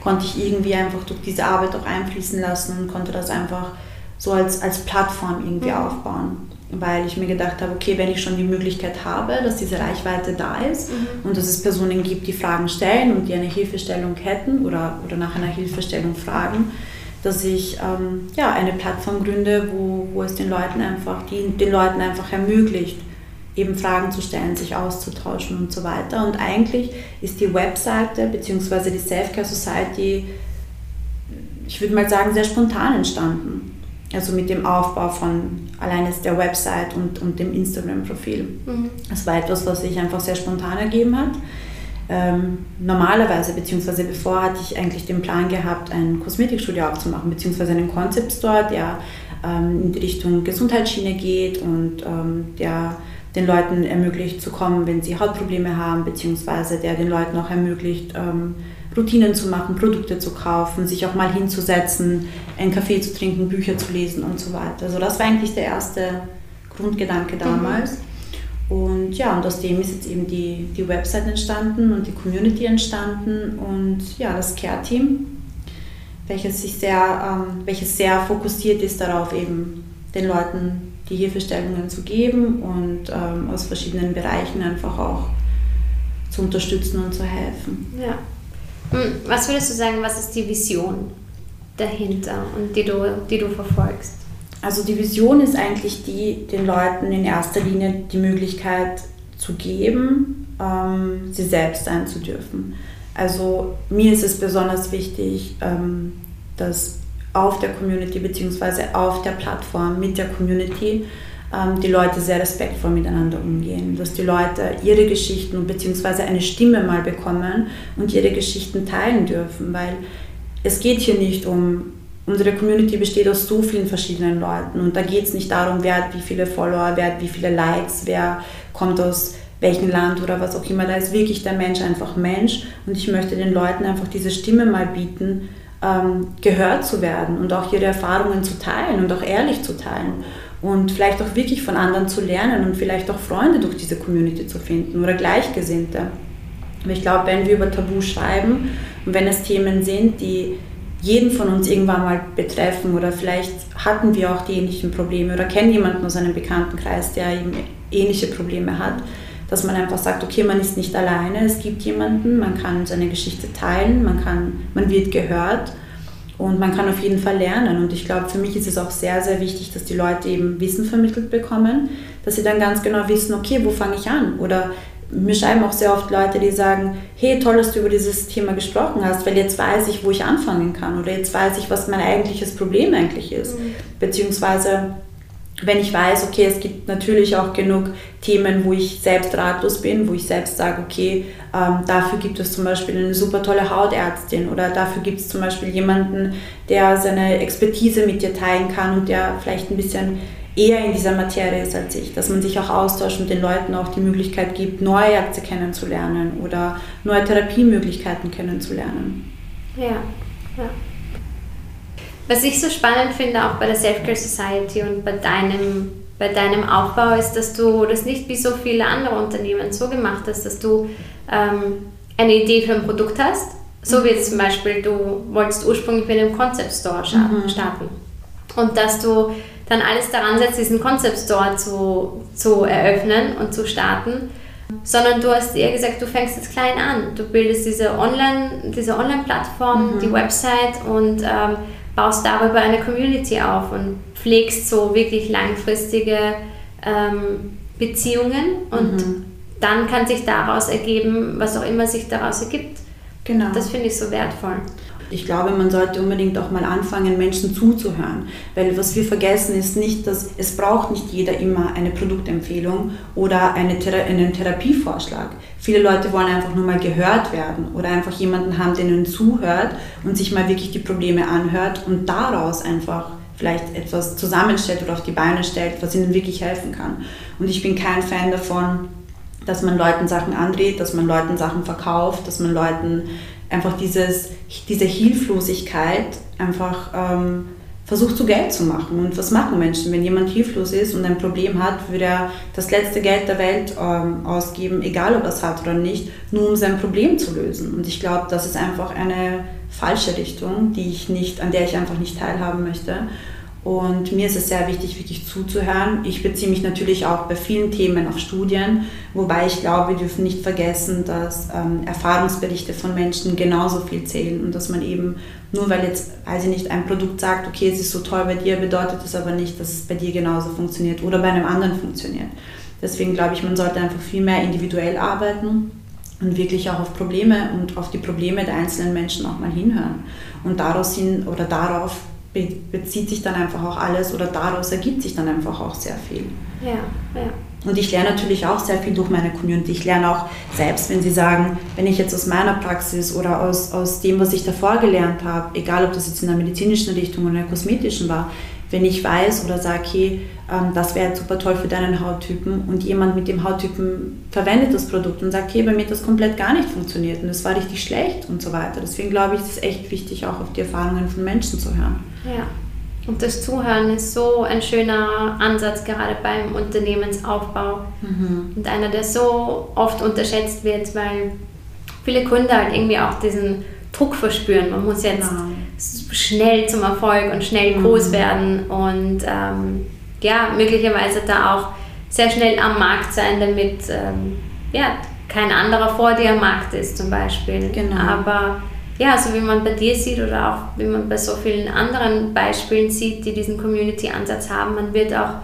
konnte ich irgendwie einfach durch diese Arbeit auch einfließen lassen und konnte das einfach so als, als Plattform irgendwie mhm. aufbauen. Weil ich mir gedacht habe, okay, wenn ich schon die Möglichkeit habe, dass diese Reichweite da ist mhm. und dass es Personen gibt, die Fragen stellen und die eine Hilfestellung hätten oder, oder nach einer Hilfestellung fragen, dass ich ähm, ja, eine Plattform gründe, wo, wo es den Leuten einfach, die, den Leuten einfach ermöglicht, eben Fragen zu stellen, sich auszutauschen und so weiter. Und eigentlich ist die Webseite bzw. die Selfcare Society, ich würde mal sagen, sehr spontan entstanden. Also mit dem Aufbau von alleine der Website und, und dem Instagram-Profil. Mhm. Das war etwas, was sich einfach sehr spontan ergeben hat. Ähm, normalerweise, beziehungsweise bevor hatte ich eigentlich den Plan gehabt, ein Kosmetikstudio aufzumachen, beziehungsweise einen Concept Store, der ähm, in die Richtung Gesundheitsschiene geht und ähm, der den Leuten ermöglicht zu kommen, wenn sie Hautprobleme haben, beziehungsweise der den Leuten auch ermöglicht, ähm, Routinen zu machen, Produkte zu kaufen, sich auch mal hinzusetzen, einen Kaffee zu trinken, Bücher zu lesen und so weiter. Also das war eigentlich der erste Grundgedanke mhm. damals. Mhm. Und ja, und aus dem ist jetzt eben die, die Website entstanden und die Community entstanden und ja, das Care-Team, welches, sich sehr, ähm, welches sehr fokussiert ist darauf, eben den Leuten die Hilfestellungen zu geben und ähm, aus verschiedenen Bereichen einfach auch zu unterstützen und zu helfen. Ja. Hm, was würdest du sagen, was ist die Vision dahinter und die du, die du verfolgst? Also die Vision ist eigentlich die, den Leuten in erster Linie die Möglichkeit zu geben, ähm, sie selbst sein zu dürfen. Also mir ist es besonders wichtig, ähm, dass auf der Community bzw. auf der Plattform mit der Community ähm, die Leute sehr respektvoll miteinander umgehen, dass die Leute ihre Geschichten bzw. eine Stimme mal bekommen und ihre Geschichten teilen dürfen, weil es geht hier nicht um unsere Community besteht aus so vielen verschiedenen Leuten und da geht es nicht darum, wer hat wie viele Follower, wer hat wie viele Likes, wer kommt aus welchem Land oder was auch immer. Da ist wirklich der Mensch einfach Mensch und ich möchte den Leuten einfach diese Stimme mal bieten, ähm, gehört zu werden und auch ihre Erfahrungen zu teilen und auch ehrlich zu teilen und vielleicht auch wirklich von anderen zu lernen und vielleicht auch Freunde durch diese Community zu finden oder Gleichgesinnte. Aber ich glaube, wenn wir über Tabu schreiben und wenn es Themen sind, die jeden von uns irgendwann mal betreffen oder vielleicht hatten wir auch die ähnlichen Probleme oder kennen jemanden aus einem Bekanntenkreis, der eben ähnliche Probleme hat, dass man einfach sagt, okay, man ist nicht alleine, es gibt jemanden, man kann seine Geschichte teilen, man, kann, man wird gehört und man kann auf jeden Fall lernen. Und ich glaube, für mich ist es auch sehr, sehr wichtig, dass die Leute eben Wissen vermittelt bekommen, dass sie dann ganz genau wissen, okay, wo fange ich an? Oder mir schreiben auch sehr oft Leute, die sagen, hey, toll, dass du über dieses Thema gesprochen hast, weil jetzt weiß ich, wo ich anfangen kann oder jetzt weiß ich, was mein eigentliches Problem eigentlich ist. Mhm. Beziehungsweise, wenn ich weiß, okay, es gibt natürlich auch genug Themen, wo ich selbst ratlos bin, wo ich selbst sage, okay, ähm, dafür gibt es zum Beispiel eine super tolle Hautärztin oder dafür gibt es zum Beispiel jemanden, der seine Expertise mit dir teilen kann und der vielleicht ein bisschen eher in dieser Materie ist als ich, dass man sich auch austauscht und den Leuten auch die Möglichkeit gibt, neue Ärzte kennenzulernen oder neue Therapiemöglichkeiten kennenzulernen. Ja, ja. Was ich so spannend finde, auch bei der Self-Care Society und bei deinem, bei deinem Aufbau, ist, dass du das nicht wie so viele andere Unternehmen so gemacht hast, dass du ähm, eine Idee für ein Produkt hast, so wie jetzt zum Beispiel, du wolltest ursprünglich mit einem Concept Store mhm. starten. Mhm. Und dass du dann alles daran setzt, diesen Concept Store zu, zu eröffnen und zu starten, sondern du hast eher gesagt, du fängst jetzt klein an. Du bildest diese Online, diese Online-Plattform, mhm. die Website und ähm, baust darüber eine Community auf und pflegst so wirklich langfristige ähm, Beziehungen und mhm. dann kann sich daraus ergeben, was auch immer sich daraus ergibt. Genau. Das finde ich so wertvoll. Ich glaube, man sollte unbedingt auch mal anfangen, Menschen zuzuhören. Weil was wir vergessen ist nicht, dass es braucht nicht jeder immer eine Produktempfehlung oder eine Thera einen Therapievorschlag. Viele Leute wollen einfach nur mal gehört werden oder einfach jemanden haben, der ihnen zuhört und sich mal wirklich die Probleme anhört und daraus einfach vielleicht etwas zusammenstellt oder auf die Beine stellt, was ihnen wirklich helfen kann. Und ich bin kein Fan davon, dass man Leuten Sachen andreht, dass man Leuten Sachen verkauft, dass man Leuten einfach dieses, diese Hilflosigkeit einfach ähm, versucht so Geld zu machen. Und was machen Menschen? Wenn jemand hilflos ist und ein Problem hat, würde er das letzte Geld der Welt ähm, ausgeben, egal ob er es hat oder nicht, nur um sein Problem zu lösen. Und ich glaube, das ist einfach eine falsche Richtung, die ich nicht, an der ich einfach nicht teilhaben möchte. Und mir ist es sehr wichtig, wirklich zuzuhören. Ich beziehe mich natürlich auch bei vielen Themen auf Studien, wobei ich glaube, wir dürfen nicht vergessen, dass ähm, Erfahrungsberichte von Menschen genauso viel zählen und dass man eben nur weil jetzt, weiß ich nicht, ein Produkt sagt, okay, es ist so toll bei dir, bedeutet das aber nicht, dass es bei dir genauso funktioniert oder bei einem anderen funktioniert. Deswegen glaube ich, man sollte einfach viel mehr individuell arbeiten und wirklich auch auf Probleme und auf die Probleme der einzelnen Menschen auch mal hinhören. Und daraus hin oder darauf bezieht sich dann einfach auch alles oder daraus ergibt sich dann einfach auch sehr viel. Ja, ja. Und ich lerne natürlich auch sehr viel durch meine Community. Ich lerne auch selbst, wenn Sie sagen, wenn ich jetzt aus meiner Praxis oder aus, aus dem, was ich davor gelernt habe, egal ob das jetzt in der medizinischen Richtung oder in der kosmetischen war, wenn ich weiß oder sage, okay, ähm, das wäre super toll für deinen Hauttypen und jemand mit dem Hauttypen verwendet das Produkt und sagt, okay, bei mir hat das komplett gar nicht funktioniert und das war richtig schlecht und so weiter. Deswegen glaube ich, es ist echt wichtig, auch auf die Erfahrungen von Menschen zu hören. Ja. Und das Zuhören ist so ein schöner Ansatz, gerade beim Unternehmensaufbau. Mhm. Und einer, der so oft unterschätzt wird, weil viele Kunden halt irgendwie auch diesen Druck verspüren. Man muss jetzt genau. Schnell zum Erfolg und schnell mhm. groß werden und ähm, ja, möglicherweise da auch sehr schnell am Markt sein, damit ähm, ja, kein anderer vor dir am Markt ist zum Beispiel. Genau. Aber ja, so wie man bei dir sieht oder auch wie man bei so vielen anderen Beispielen sieht, die diesen Community-Ansatz haben, man wird auch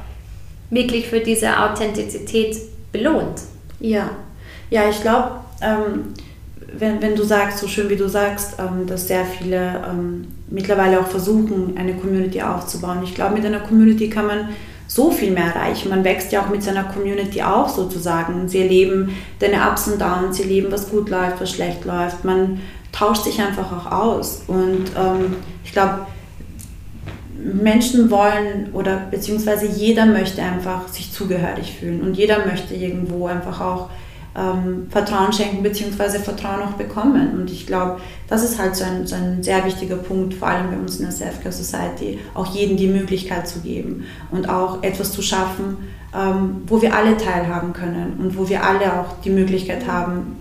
wirklich für diese Authentizität belohnt. Ja, ja, ich glaube, ähm, wenn, wenn du sagst, so schön wie du sagst, ähm, dass sehr viele ähm, mittlerweile auch versuchen, eine Community aufzubauen. Ich glaube, mit einer Community kann man so viel mehr erreichen. Man wächst ja auch mit seiner Community auf sozusagen. Sie erleben deine Ups und Downs, sie erleben, was gut läuft, was schlecht läuft. Man tauscht sich einfach auch aus. Und ähm, ich glaube, Menschen wollen oder beziehungsweise jeder möchte einfach sich zugehörig fühlen und jeder möchte irgendwo einfach auch ähm, Vertrauen schenken beziehungsweise Vertrauen auch bekommen. Und ich glaube, das ist halt so ein, so ein sehr wichtiger Punkt, vor allem bei uns in der Self-Care Society, auch jedem die Möglichkeit zu geben und auch etwas zu schaffen, ähm, wo wir alle teilhaben können und wo wir alle auch die Möglichkeit haben,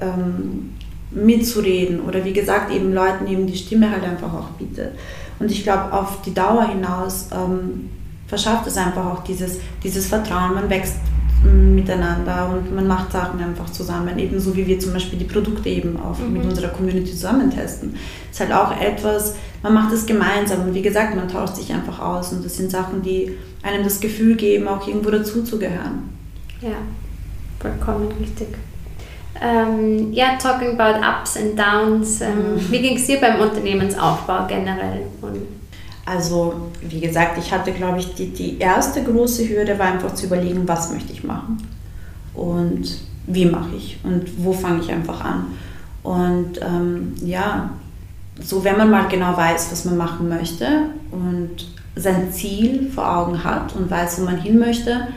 ähm, mitzureden oder wie gesagt eben Leuten eben die Stimme halt einfach auch bietet. Und ich glaube, auf die Dauer hinaus ähm, verschafft es einfach auch dieses, dieses Vertrauen. Man wächst miteinander und man macht Sachen einfach zusammen, ebenso wie wir zum Beispiel die Produkte eben auch mhm. mit unserer Community zusammen testen. Ist halt auch etwas, man macht es gemeinsam und wie gesagt, man tauscht sich einfach aus und das sind Sachen, die einem das Gefühl geben, auch irgendwo dazuzugehören. Ja, vollkommen richtig. Ähm, ja, talking about ups and downs. Ähm, mhm. Wie ging es dir beim Unternehmensaufbau generell? Und also, wie gesagt, ich hatte, glaube ich, die, die erste große Hürde war einfach zu überlegen, was möchte ich machen und wie mache ich und wo fange ich einfach an. Und ähm, ja, so wenn man mal genau weiß, was man machen möchte und sein Ziel vor Augen hat und weiß, wo man hin möchte,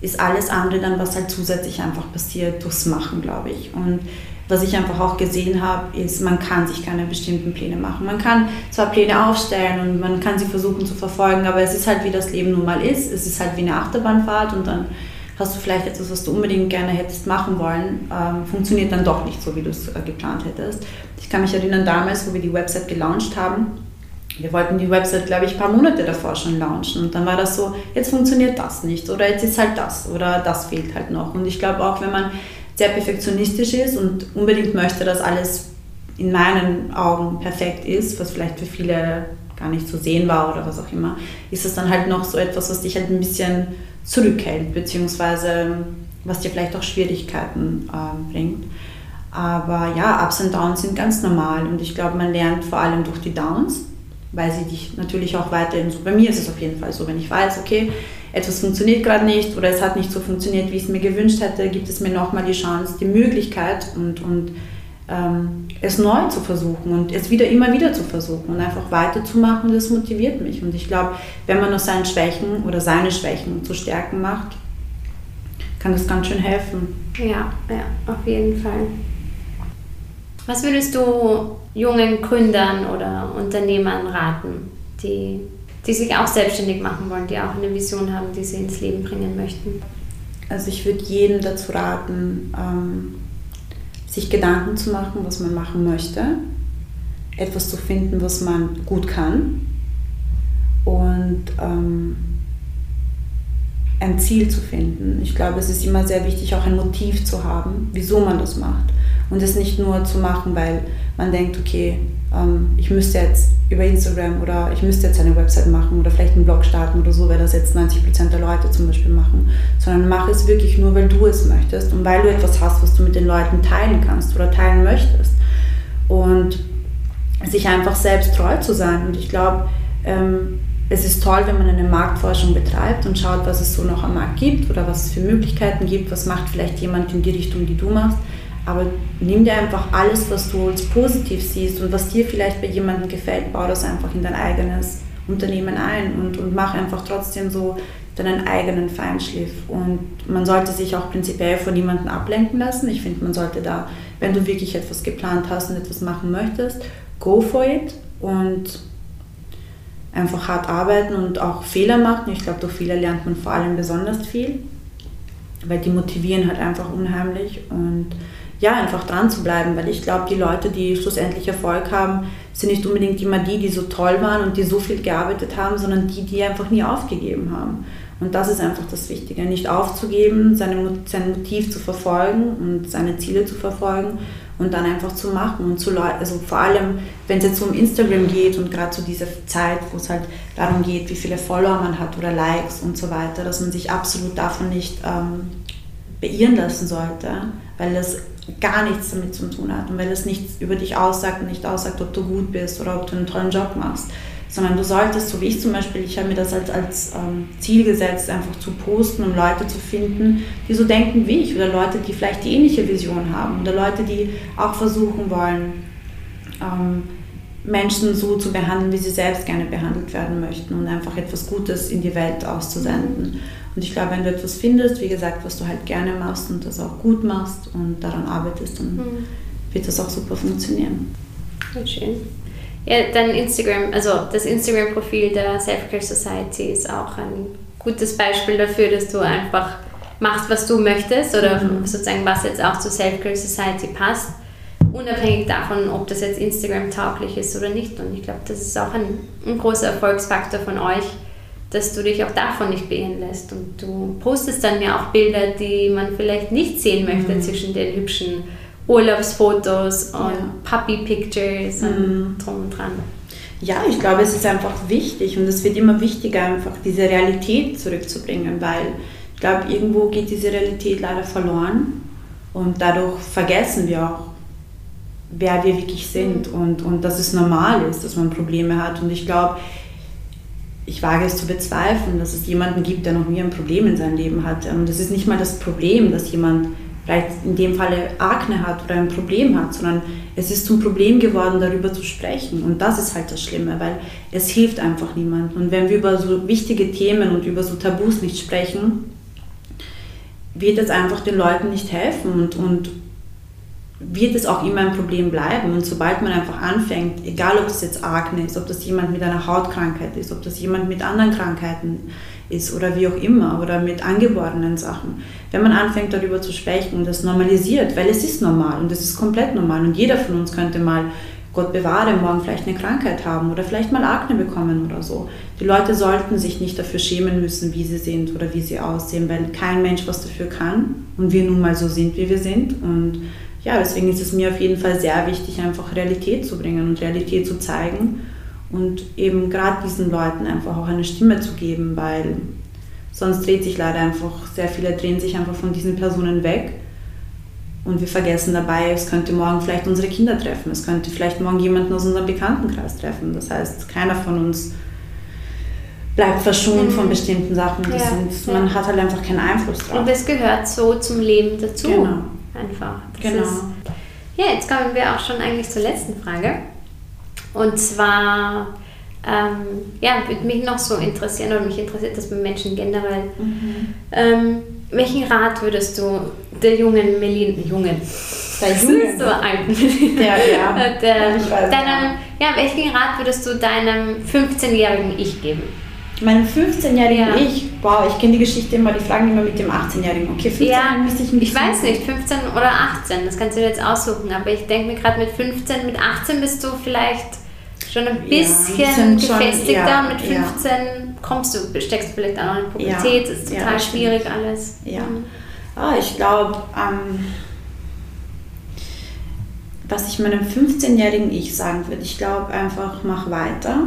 ist alles andere dann, was halt zusätzlich einfach passiert, durchs Machen, glaube ich. Und was ich einfach auch gesehen habe, ist, man kann sich keine bestimmten Pläne machen. Man kann zwar Pläne aufstellen und man kann sie versuchen zu verfolgen, aber es ist halt, wie das Leben nun mal ist. Es ist halt wie eine Achterbahnfahrt und dann hast du vielleicht etwas, was du unbedingt gerne hättest machen wollen, ähm, funktioniert dann doch nicht so, wie du es äh, geplant hättest. Ich kann mich erinnern, damals, wo wir die Website gelauncht haben, wir wollten die Website, glaube ich, ein paar Monate davor schon launchen. Und dann war das so, jetzt funktioniert das nicht oder jetzt ist halt das oder das fehlt halt noch. Und ich glaube auch, wenn man sehr perfektionistisch ist und unbedingt möchte, dass alles in meinen Augen perfekt ist, was vielleicht für viele gar nicht zu sehen war oder was auch immer, ist es dann halt noch so etwas, was dich halt ein bisschen zurückhält, beziehungsweise was dir vielleicht auch Schwierigkeiten äh, bringt. Aber ja, Ups und Downs sind ganz normal und ich glaube, man lernt vor allem durch die Downs, weil sie dich natürlich auch weiterhin so, bei mir ist es auf jeden Fall so, wenn ich weiß, okay, etwas funktioniert gerade nicht oder es hat nicht so funktioniert, wie ich es mir gewünscht hätte, gibt es mir nochmal die Chance, die Möglichkeit und, und ähm, es neu zu versuchen und es wieder immer wieder zu versuchen und einfach weiterzumachen, das motiviert mich. Und ich glaube, wenn man aus seinen Schwächen oder seine Schwächen zu Stärken macht, kann das ganz schön helfen. Ja, ja, auf jeden Fall. Was würdest du jungen Gründern oder Unternehmern raten, die die sich auch selbstständig machen wollen, die auch eine Vision haben, die sie ins Leben bringen möchten? Also ich würde jedem dazu raten, ähm, sich Gedanken zu machen, was man machen möchte, etwas zu finden, was man gut kann und ähm, ein Ziel zu finden. Ich glaube, es ist immer sehr wichtig, auch ein Motiv zu haben, wieso man das macht. Und es nicht nur zu machen, weil man denkt, okay, ähm, ich müsste jetzt über Instagram oder ich müsste jetzt eine Website machen oder vielleicht einen Blog starten oder so, weil das jetzt 90% der Leute zum Beispiel machen, sondern mach es wirklich nur, weil du es möchtest und weil du etwas hast, was du mit den Leuten teilen kannst oder teilen möchtest. Und sich einfach selbst treu zu sein. Und ich glaube, ähm, es ist toll, wenn man eine Marktforschung betreibt und schaut, was es so noch am Markt gibt oder was es für Möglichkeiten gibt, was macht vielleicht jemand in die Richtung, die du machst. Aber nimm dir einfach alles, was du als positiv siehst und was dir vielleicht bei jemandem gefällt, bau das einfach in dein eigenes Unternehmen ein und, und mach einfach trotzdem so deinen eigenen Feinschliff. Und man sollte sich auch prinzipiell von niemandem ablenken lassen. Ich finde, man sollte da, wenn du wirklich etwas geplant hast und etwas machen möchtest, go for it und einfach hart arbeiten und auch Fehler machen. Ich glaube, durch Fehler lernt man vor allem besonders viel, weil die motivieren halt einfach unheimlich und ja, einfach dran zu bleiben, weil ich glaube, die Leute, die schlussendlich Erfolg haben, sind nicht unbedingt immer die, die so toll waren und die so viel gearbeitet haben, sondern die, die einfach nie aufgegeben haben. Und das ist einfach das Wichtige, nicht aufzugeben, seine, sein Motiv zu verfolgen und seine Ziele zu verfolgen und dann einfach zu machen und zu also vor allem, wenn es jetzt um Instagram geht und gerade zu dieser Zeit, wo es halt darum geht, wie viele Follower man hat oder Likes und so weiter, dass man sich absolut davon nicht ähm, beirren lassen sollte, weil das gar nichts damit zu tun hat und weil es nichts über dich aussagt und nicht aussagt, ob du gut bist oder ob du einen tollen Job machst, sondern du solltest, so wie ich zum Beispiel, ich habe mir das als, als ähm, Ziel gesetzt, einfach zu posten, um Leute zu finden, die so denken wie ich oder Leute, die vielleicht die ähnliche Vision haben oder Leute, die auch versuchen wollen, ähm, Menschen so zu behandeln, wie sie selbst gerne behandelt werden möchten und einfach etwas Gutes in die Welt auszusenden. Und ich glaube, wenn du etwas findest, wie gesagt, was du halt gerne machst und das auch gut machst und daran arbeitest, dann mhm. wird das auch super funktionieren. schön. Ja, dein Instagram, also das Instagram-Profil der Self-Care Society ist auch ein gutes Beispiel dafür, dass du einfach machst, was du möchtest oder mhm. sozusagen was jetzt auch zur Self-Care Society passt, unabhängig davon, ob das jetzt Instagram tauglich ist oder nicht. Und ich glaube, das ist auch ein, ein großer Erfolgsfaktor von euch, dass du dich auch davon nicht beirren lässt. Und du postest dann ja auch Bilder, die man vielleicht nicht sehen möchte mhm. zwischen den hübschen Urlaubsfotos und ja. Puppy-Pictures und mhm. drum und dran. Ja, ich glaube, es ist einfach wichtig und es wird immer wichtiger, einfach diese Realität zurückzubringen, weil ich glaube, irgendwo geht diese Realität leider verloren und dadurch vergessen wir auch, wer wir wirklich sind mhm. und, und dass es normal ist, dass man Probleme hat. Und ich glaube, ich wage es zu bezweifeln, dass es jemanden gibt, der noch nie ein Problem in seinem Leben hat. Und es ist nicht mal das Problem, dass jemand vielleicht in dem Falle Akne hat oder ein Problem hat, sondern es ist zum Problem geworden, darüber zu sprechen. Und das ist halt das Schlimme, weil es hilft einfach niemandem. Und wenn wir über so wichtige Themen und über so Tabus nicht sprechen, wird es einfach den Leuten nicht helfen und, und wird es auch immer ein Problem bleiben. Und sobald man einfach anfängt, egal ob das jetzt Akne ist, ob das jemand mit einer Hautkrankheit ist, ob das jemand mit anderen Krankheiten ist oder wie auch immer oder mit angeborenen Sachen, wenn man anfängt darüber zu sprechen und das normalisiert, weil es ist normal und es ist komplett normal und jeder von uns könnte mal, Gott bewahre, morgen vielleicht eine Krankheit haben oder vielleicht mal Akne bekommen oder so. Die Leute sollten sich nicht dafür schämen müssen, wie sie sind oder wie sie aussehen, weil kein Mensch was dafür kann und wir nun mal so sind, wie wir sind und ja, deswegen ist es mir auf jeden Fall sehr wichtig, einfach Realität zu bringen und Realität zu zeigen und eben gerade diesen Leuten einfach auch eine Stimme zu geben, weil sonst dreht sich leider einfach, sehr viele drehen sich einfach von diesen Personen weg und wir vergessen dabei, es könnte morgen vielleicht unsere Kinder treffen, es könnte vielleicht morgen jemanden aus unserem Bekanntenkreis treffen. Das heißt, keiner von uns bleibt verschont mhm. von bestimmten Sachen. Ja, sind, ja. Man hat halt einfach keinen Einfluss drauf. Und es gehört so zum Leben dazu. Genau einfach. Das genau. Ist, ja, jetzt kommen wir auch schon eigentlich zur letzten Frage. Und zwar, ähm, ja, würde mich noch so interessieren, oder mich interessiert das bei Menschen generell. Mhm. Ähm, welchen Rat würdest du der jungen Melina, jungen, Der Junge. so alt. Der, ja. *laughs* Der, deinem, ja, welchen Rat würdest du deinem 15-jährigen Ich geben? Meinem 15-jährigen Ja. Ich, wow, ich kenne die Geschichte immer, die fragen immer mit dem 18-jährigen. Okay, 15 Ja, müsste ich ich weiß nicht, 15 oder 18, das kannst du dir jetzt aussuchen, aber ich denke mir gerade mit 15, mit 18 bist du vielleicht schon ein Ja, bisschen schon- gefestigter ja, und mit ja. 15 kommst du, steckst vielleicht auch noch in Pubertät, Ja, ist ja, total das stimmt. schwierig alles. Ja. Ah, ich glaube, ähm, was ich meinem 15-jährigen Ich sagen würde, ich glaube einfach, mach weiter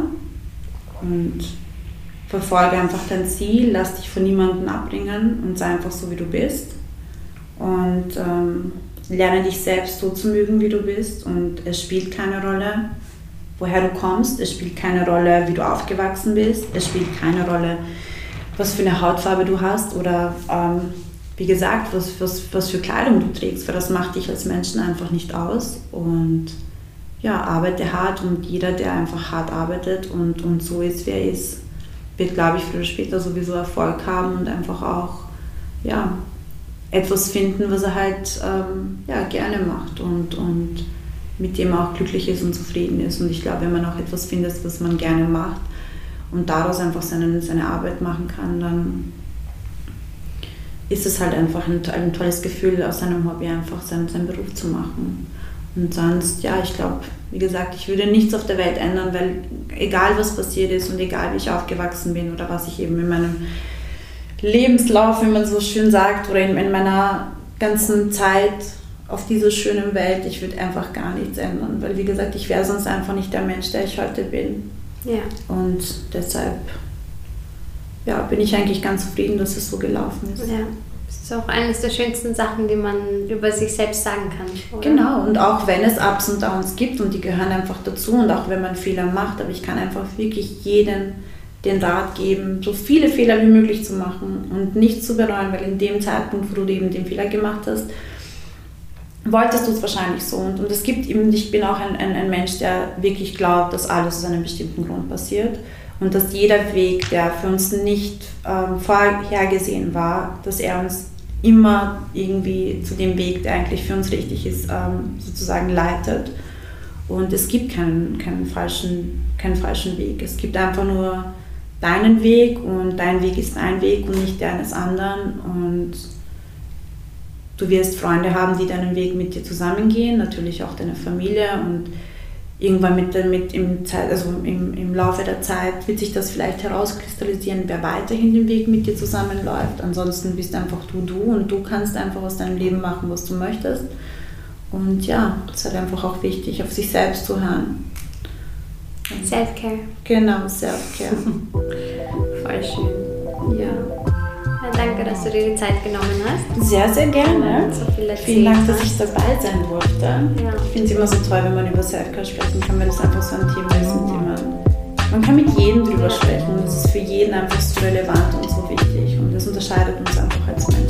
und verfolge einfach dein Ziel, lass dich von niemandem abbringen und sei einfach so, wie du bist. Und ähm, lerne dich selbst so zu mögen, wie du bist. Und es spielt keine Rolle, woher du kommst. Es spielt keine Rolle, wie du aufgewachsen bist. Es spielt keine Rolle, was für eine Hautfarbe du hast oder ähm, wie gesagt, was, was, was für Kleidung du trägst, weil das macht dich als Menschen einfach nicht aus. Und ja, arbeite hart und jeder, der einfach hart arbeitet und, und so ist, wer er ist, wird, glaube ich, früher oder später sowieso Erfolg haben und einfach auch ja, etwas finden, was er halt ähm, ja, gerne macht und, und mit dem er auch glücklich ist und zufrieden ist. Und ich glaube, wenn man auch etwas findet, was man gerne macht und daraus einfach seine, seine Arbeit machen kann, dann ist es halt einfach ein, ein tolles Gefühl, aus seinem Hobby einfach seinen, seinen Beruf zu machen. Und sonst, ja, ich glaube, wie gesagt, ich würde nichts auf der Welt ändern, weil egal was passiert ist und egal wie ich aufgewachsen bin oder was ich eben in meinem Lebenslauf, wie man so schön sagt, oder in, in meiner ganzen Zeit auf dieser schönen Welt, ich würde einfach gar nichts ändern, weil wie gesagt, ich wäre sonst einfach nicht der Mensch, der ich heute bin. Ja. Und deshalb ja, bin ich eigentlich ganz zufrieden, dass es so gelaufen ist. ja. Das ist auch eines der schönsten Sachen, die man über sich selbst sagen kann. Oder? Genau, und auch wenn es Ups und Downs gibt und die gehören einfach dazu und auch wenn man Fehler macht, aber ich kann einfach wirklich jedem den Rat geben, so viele Fehler wie möglich zu machen und nicht zu bereuen, weil in dem Zeitpunkt, wo du eben den Fehler gemacht hast, wolltest du es wahrscheinlich so. Und, und es gibt eben, ich bin auch ein, ein, ein Mensch, der wirklich glaubt, dass alles aus einem bestimmten Grund passiert und dass jeder Weg, der für uns nicht ähm, vorhergesehen war, dass er uns immer irgendwie zu dem Weg, der eigentlich für uns richtig ist, ähm, sozusagen leitet. Und es gibt keinen, keinen, falschen, keinen falschen Weg. Es gibt einfach nur deinen Weg und dein Weg ist dein Weg und nicht der eines anderen. Und du wirst Freunde haben, die deinen Weg mit dir zusammengehen, natürlich auch deine Familie und irgendwann mit, mit im, Zeit, also im, im Laufe der Zeit wird sich das vielleicht herauskristallisieren, wer weiterhin den Weg mit dir zusammenläuft. Ansonsten bist einfach du du und du kannst einfach aus deinem Leben machen, was du möchtest. Und ja, es ist halt einfach auch wichtig, auf sich selbst zu hören. Self-Care. Genau, Self-Care. *laughs* Voll schön. ja. Danke, dass du dir die Zeit genommen hast. Sehr, sehr gerne. So viel Vielen Dank, dass hast. ich dabei sein durfte. Ja. Ich finde es immer so toll, wenn man über Selfcare sprechen kann, weil es einfach so ein Thema ist, mit dem man, man kann mit jedem drüber sprechen. Und es ist für jeden einfach so relevant und so wichtig. Und das unterscheidet uns einfach als Menschen